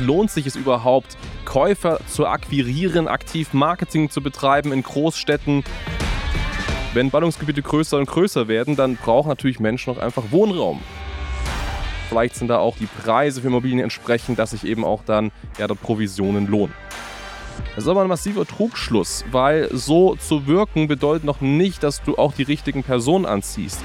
lohnt sich es überhaupt, Käufer zu akquirieren, aktiv Marketing zu betreiben in Großstädten? Wenn Ballungsgebiete größer und größer werden, dann brauchen natürlich Menschen auch einfach Wohnraum. Vielleicht sind da auch die Preise für Immobilien entsprechend, dass sich eben auch dann ja, dort Provisionen lohnen. Das ist aber ein massiver Trugschluss, weil so zu wirken bedeutet noch nicht, dass du auch die richtigen Personen anziehst.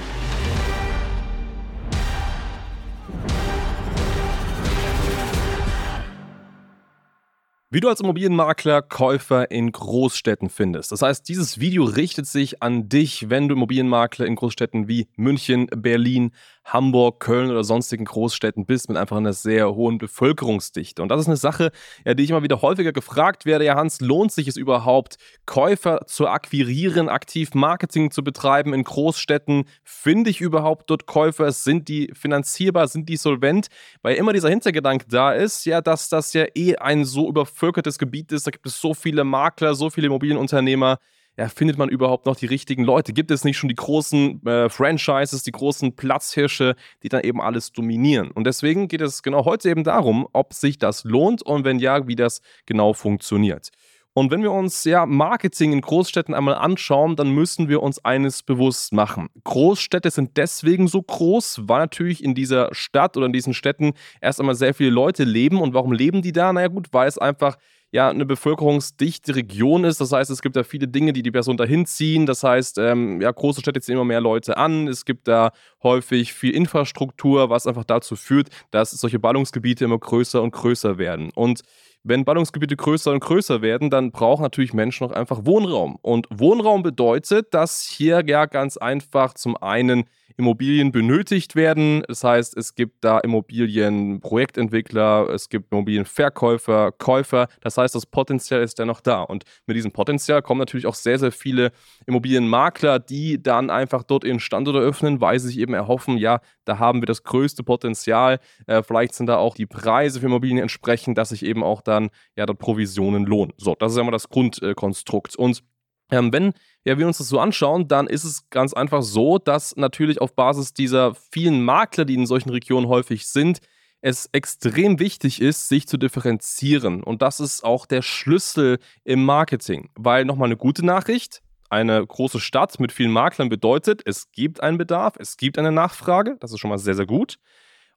Wie du als Immobilienmakler Käufer in Großstädten findest. Das heißt, dieses Video richtet sich an dich, wenn du Immobilienmakler in Großstädten wie München, Berlin, Hamburg, Köln oder sonstigen Großstädten bist mit einfach einer sehr hohen Bevölkerungsdichte. Und das ist eine Sache, ja, die ich immer wieder häufiger gefragt werde. Ja, Hans, lohnt sich es überhaupt, Käufer zu akquirieren, aktiv Marketing zu betreiben in Großstädten? Finde ich überhaupt dort Käufer? Sind die finanzierbar? Sind die solvent? Weil immer dieser Hintergedanke da ist, ja, dass das ja eh ein so übervölkertes Gebiet ist. Da gibt es so viele Makler, so viele Immobilienunternehmer ja, findet man überhaupt noch die richtigen Leute? Gibt es nicht schon die großen äh, Franchises, die großen Platzhirsche, die dann eben alles dominieren? Und deswegen geht es genau heute eben darum, ob sich das lohnt und wenn ja, wie das genau funktioniert. Und wenn wir uns ja Marketing in Großstädten einmal anschauen, dann müssen wir uns eines bewusst machen. Großstädte sind deswegen so groß, weil natürlich in dieser Stadt oder in diesen Städten erst einmal sehr viele Leute leben. Und warum leben die da? Naja gut, weil es einfach ja eine bevölkerungsdichte Region ist. Das heißt, es gibt da viele Dinge, die die Person dahin ziehen. Das heißt, ähm, ja, große Städte ziehen immer mehr Leute an. Es gibt da häufig viel Infrastruktur, was einfach dazu führt, dass solche Ballungsgebiete immer größer und größer werden. Und wenn Ballungsgebiete größer und größer werden, dann brauchen natürlich Menschen auch einfach Wohnraum. Und Wohnraum bedeutet, dass hier ja ganz einfach zum einen Immobilien benötigt werden. Das heißt, es gibt da Immobilienprojektentwickler, es gibt Immobilienverkäufer, Käufer. Das heißt, das Potenzial ist ja noch da. Und mit diesem Potenzial kommen natürlich auch sehr, sehr viele Immobilienmakler, die dann einfach dort ihren Standort eröffnen, weil sie sich eben erhoffen, ja, da haben wir das größte Potenzial. Äh, vielleicht sind da auch die Preise für Immobilien entsprechend, dass sich eben auch dann ja dort Provisionen lohnen. So, das ist ja mal das Grundkonstrukt. Und ähm, wenn ja, wir uns das so anschauen, dann ist es ganz einfach so, dass natürlich auf Basis dieser vielen Makler, die in solchen Regionen häufig sind, es extrem wichtig ist, sich zu differenzieren. Und das ist auch der Schlüssel im Marketing. Weil nochmal eine gute Nachricht, eine große Stadt mit vielen Maklern bedeutet, es gibt einen Bedarf, es gibt eine Nachfrage, das ist schon mal sehr, sehr gut.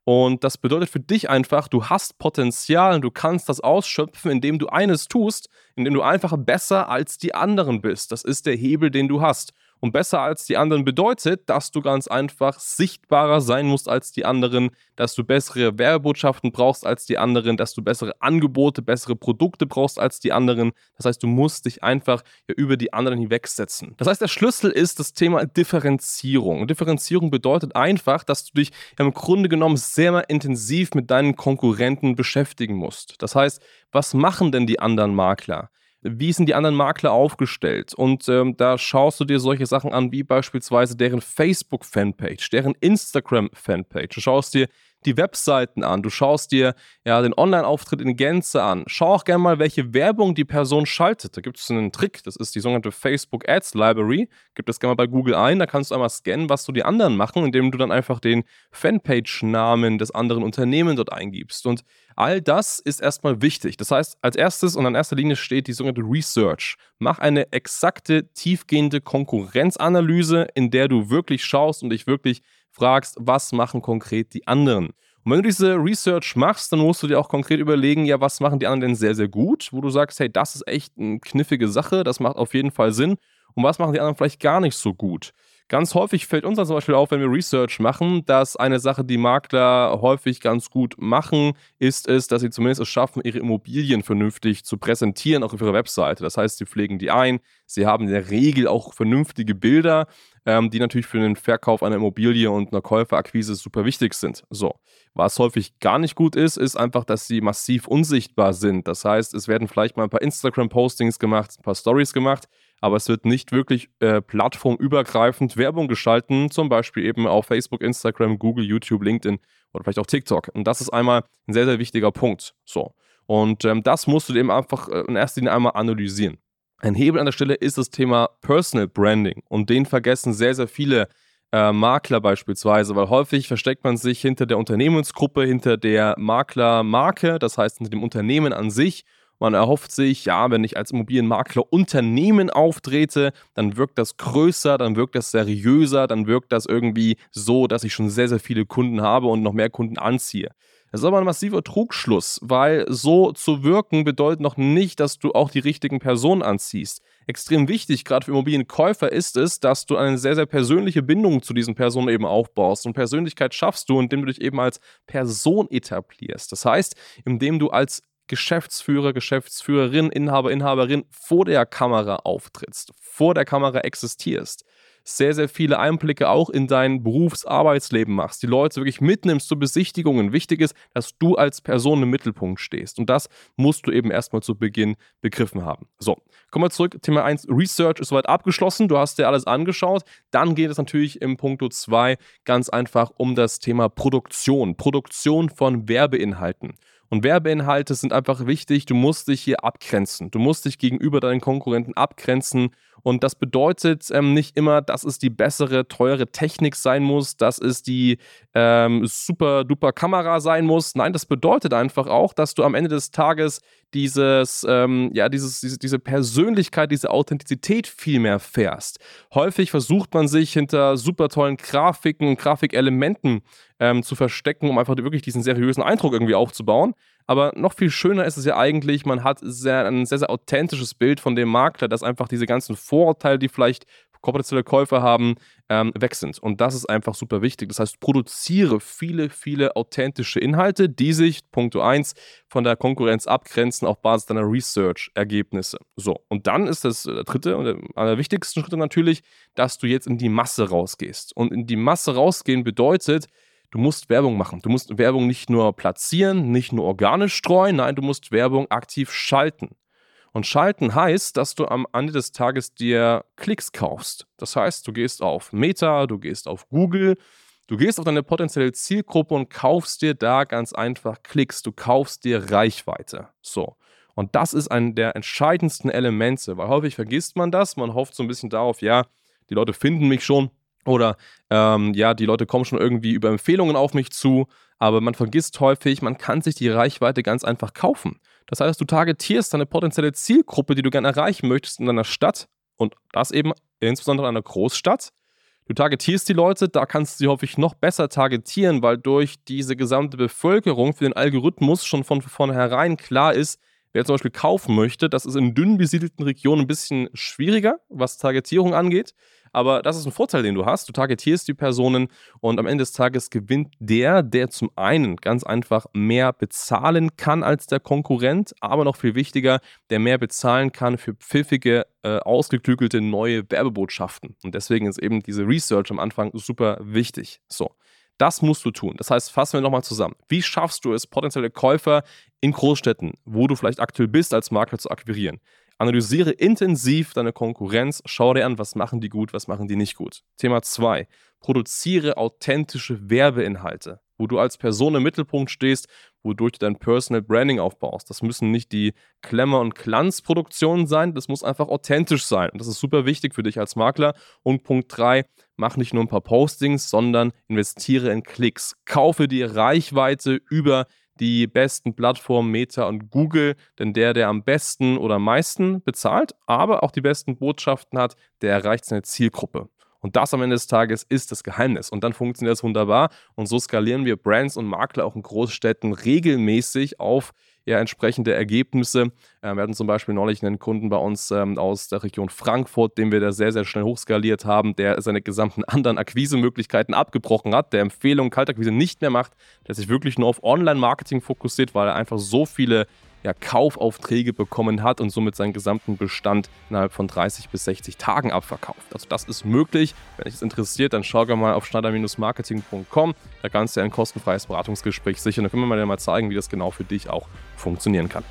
Und das bedeutet für dich einfach, du hast Potenzial und du kannst das ausschöpfen, indem du eines tust, indem du einfach besser als die anderen bist. Das ist der Hebel, den du hast. Und besser als die anderen bedeutet, dass du ganz einfach sichtbarer sein musst als die anderen, dass du bessere Werbotschaften brauchst als die anderen, dass du bessere Angebote, bessere Produkte brauchst als die anderen. Das heißt, du musst dich einfach ja, über die anderen hinwegsetzen. Das heißt, der Schlüssel ist das Thema Differenzierung. Und Differenzierung bedeutet einfach, dass du dich im Grunde genommen sehr intensiv mit deinen Konkurrenten beschäftigen musst. Das heißt, was machen denn die anderen Makler? Wie sind die anderen Makler aufgestellt? Und ähm, da schaust du dir solche Sachen an, wie beispielsweise deren Facebook-Fanpage, deren Instagram-Fanpage. Du schaust dir die Webseiten an, du schaust dir ja den Online-Auftritt in Gänze an. Schau auch gerne mal, welche Werbung die Person schaltet. Da gibt es einen Trick, das ist die sogenannte Facebook Ads Library. Gib das gerne mal bei Google ein, da kannst du einmal scannen, was so die anderen machen, indem du dann einfach den Fanpage-Namen des anderen Unternehmens dort eingibst. Und all das ist erstmal wichtig. Das heißt, als erstes und an erster Linie steht die sogenannte Research. Mach eine exakte, tiefgehende Konkurrenzanalyse, in der du wirklich schaust und dich wirklich fragst, was machen konkret die anderen. Und wenn du diese Research machst, dann musst du dir auch konkret überlegen, ja, was machen die anderen denn sehr, sehr gut, wo du sagst, hey, das ist echt eine knifflige Sache, das macht auf jeden Fall Sinn. Und was machen die anderen vielleicht gar nicht so gut? Ganz häufig fällt uns dann zum Beispiel auf, wenn wir Research machen, dass eine Sache, die Makler häufig ganz gut machen, ist es, dass sie zumindest es schaffen, ihre Immobilien vernünftig zu präsentieren, auch auf ihrer Webseite. Das heißt, sie pflegen die ein, sie haben in der Regel auch vernünftige Bilder, ähm, die natürlich für den Verkauf einer Immobilie und einer Käuferakquise super wichtig sind. So. Was häufig gar nicht gut ist, ist einfach, dass sie massiv unsichtbar sind. Das heißt, es werden vielleicht mal ein paar Instagram-Postings gemacht, ein paar Stories gemacht, aber es wird nicht wirklich äh, plattformübergreifend Werbung geschalten, zum Beispiel eben auf Facebook, Instagram, Google, YouTube, LinkedIn oder vielleicht auch TikTok. Und das ist einmal ein sehr, sehr wichtiger Punkt. So. Und ähm, das musst du eben einfach äh, in erster Linie einmal analysieren. Ein Hebel an der Stelle ist das Thema Personal Branding und den vergessen sehr, sehr viele äh, Makler beispielsweise, weil häufig versteckt man sich hinter der Unternehmensgruppe, hinter der Maklermarke, das heißt hinter dem Unternehmen an sich. Man erhofft sich, ja, wenn ich als Immobilienmakler Unternehmen auftrete, dann wirkt das größer, dann wirkt das seriöser, dann wirkt das irgendwie so, dass ich schon sehr, sehr viele Kunden habe und noch mehr Kunden anziehe. Das ist aber ein massiver Trugschluss, weil so zu wirken bedeutet noch nicht, dass du auch die richtigen Personen anziehst. Extrem wichtig, gerade für Immobilienkäufer, ist es, dass du eine sehr, sehr persönliche Bindung zu diesen Personen eben aufbaust. Und Persönlichkeit schaffst du, indem du dich eben als Person etablierst. Das heißt, indem du als Geschäftsführer, Geschäftsführerin, Inhaber, Inhaberin vor der Kamera auftrittst, vor der Kamera existierst sehr, sehr viele Einblicke auch in dein Berufsarbeitsleben machst, die Leute wirklich mitnimmst zu Besichtigungen. Wichtig ist, dass du als Person im Mittelpunkt stehst. Und das musst du eben erstmal zu Beginn begriffen haben. So, kommen wir zurück. Thema 1, Research ist soweit abgeschlossen. Du hast dir alles angeschaut. Dann geht es natürlich im Punkto 2 ganz einfach um das Thema Produktion. Produktion von Werbeinhalten. Und Werbeinhalte sind einfach wichtig. Du musst dich hier abgrenzen. Du musst dich gegenüber deinen Konkurrenten abgrenzen. Und das bedeutet ähm, nicht immer, dass es die bessere, teure Technik sein muss, dass es die ähm, super duper Kamera sein muss. Nein, das bedeutet einfach auch, dass du am Ende des Tages dieses, ähm, ja, dieses, diese, diese Persönlichkeit, diese Authentizität viel mehr fährst. Häufig versucht man sich hinter super tollen Grafiken Grafikelementen ähm, zu verstecken, um einfach wirklich diesen seriösen Eindruck irgendwie aufzubauen. Aber noch viel schöner ist es ja eigentlich, man hat sehr, ein sehr, sehr authentisches Bild von dem Makler, dass einfach diese ganzen Vorurteile, die vielleicht potenzielle Käufer haben, ähm, weg sind. Und das ist einfach super wichtig. Das heißt, produziere viele, viele authentische Inhalte, die sich, Punkt 1, von der Konkurrenz abgrenzen auf Basis deiner Research-Ergebnisse. So, und dann ist das der dritte und der wichtigsten Schritte natürlich, dass du jetzt in die Masse rausgehst. Und in die Masse rausgehen bedeutet, du musst Werbung machen. Du musst Werbung nicht nur platzieren, nicht nur organisch streuen, nein, du musst Werbung aktiv schalten. Und schalten heißt, dass du am Ende des Tages dir Klicks kaufst. Das heißt, du gehst auf Meta, du gehst auf Google, du gehst auf deine potenzielle Zielgruppe und kaufst dir da ganz einfach Klicks. Du kaufst dir Reichweite. So. Und das ist ein der entscheidendsten Elemente, weil häufig vergisst man das. Man hofft so ein bisschen darauf, ja, die Leute finden mich schon. Oder ähm, ja, die Leute kommen schon irgendwie über Empfehlungen auf mich zu, aber man vergisst häufig, man kann sich die Reichweite ganz einfach kaufen. Das heißt, du targetierst deine potenzielle Zielgruppe, die du gerne erreichen möchtest in deiner Stadt und das eben insbesondere in einer Großstadt. Du targetierst die Leute, da kannst du sie häufig noch besser targetieren, weil durch diese gesamte Bevölkerung für den Algorithmus schon von vornherein klar ist, wer zum Beispiel kaufen möchte. Das ist in dünn besiedelten Regionen ein bisschen schwieriger, was Targetierung angeht. Aber das ist ein Vorteil, den du hast. Du targetierst die Personen und am Ende des Tages gewinnt der, der zum einen ganz einfach mehr bezahlen kann als der Konkurrent, aber noch viel wichtiger, der mehr bezahlen kann für pfiffige, äh, ausgeklügelte neue Werbebotschaften. Und deswegen ist eben diese Research am Anfang super wichtig. So. Das musst du tun. Das heißt, fassen wir nochmal zusammen. Wie schaffst du es, potenzielle Käufer in Großstädten, wo du vielleicht aktuell bist, als Makler zu akquirieren? Analysiere intensiv deine Konkurrenz, schau dir an, was machen die gut, was machen die nicht gut. Thema 2. Produziere authentische Werbeinhalte, wo du als Person im Mittelpunkt stehst, wodurch du dein Personal Branding aufbaust. Das müssen nicht die Klemmer- und Glanzproduktionen sein, das muss einfach authentisch sein. Und das ist super wichtig für dich als Makler. Und Punkt 3, mach nicht nur ein paar Postings, sondern investiere in Klicks. Kaufe dir Reichweite über die besten Plattformen Meta und Google, denn der, der am besten oder am meisten bezahlt, aber auch die besten Botschaften hat, der erreicht seine Zielgruppe. Und das am Ende des Tages ist das Geheimnis. Und dann funktioniert das wunderbar. Und so skalieren wir Brands und Makler auch in Großstädten regelmäßig auf ja, entsprechende Ergebnisse. Äh, wir hatten zum Beispiel neulich einen Kunden bei uns ähm, aus der Region Frankfurt, den wir da sehr, sehr schnell hochskaliert haben, der seine gesamten anderen Akquisemöglichkeiten abgebrochen hat, der Empfehlung Kaltakquise nicht mehr macht, der sich wirklich nur auf Online-Marketing fokussiert, weil er einfach so viele ja, Kaufaufträge bekommen hat und somit seinen gesamten Bestand innerhalb von 30 bis 60 Tagen abverkauft. Also das ist möglich. Wenn dich das interessiert, dann schau gerne mal auf schneider-marketing.com. Da kannst du ein kostenfreies Beratungsgespräch sichern. Da können wir dir mal zeigen, wie das genau für dich auch funktionieren kann.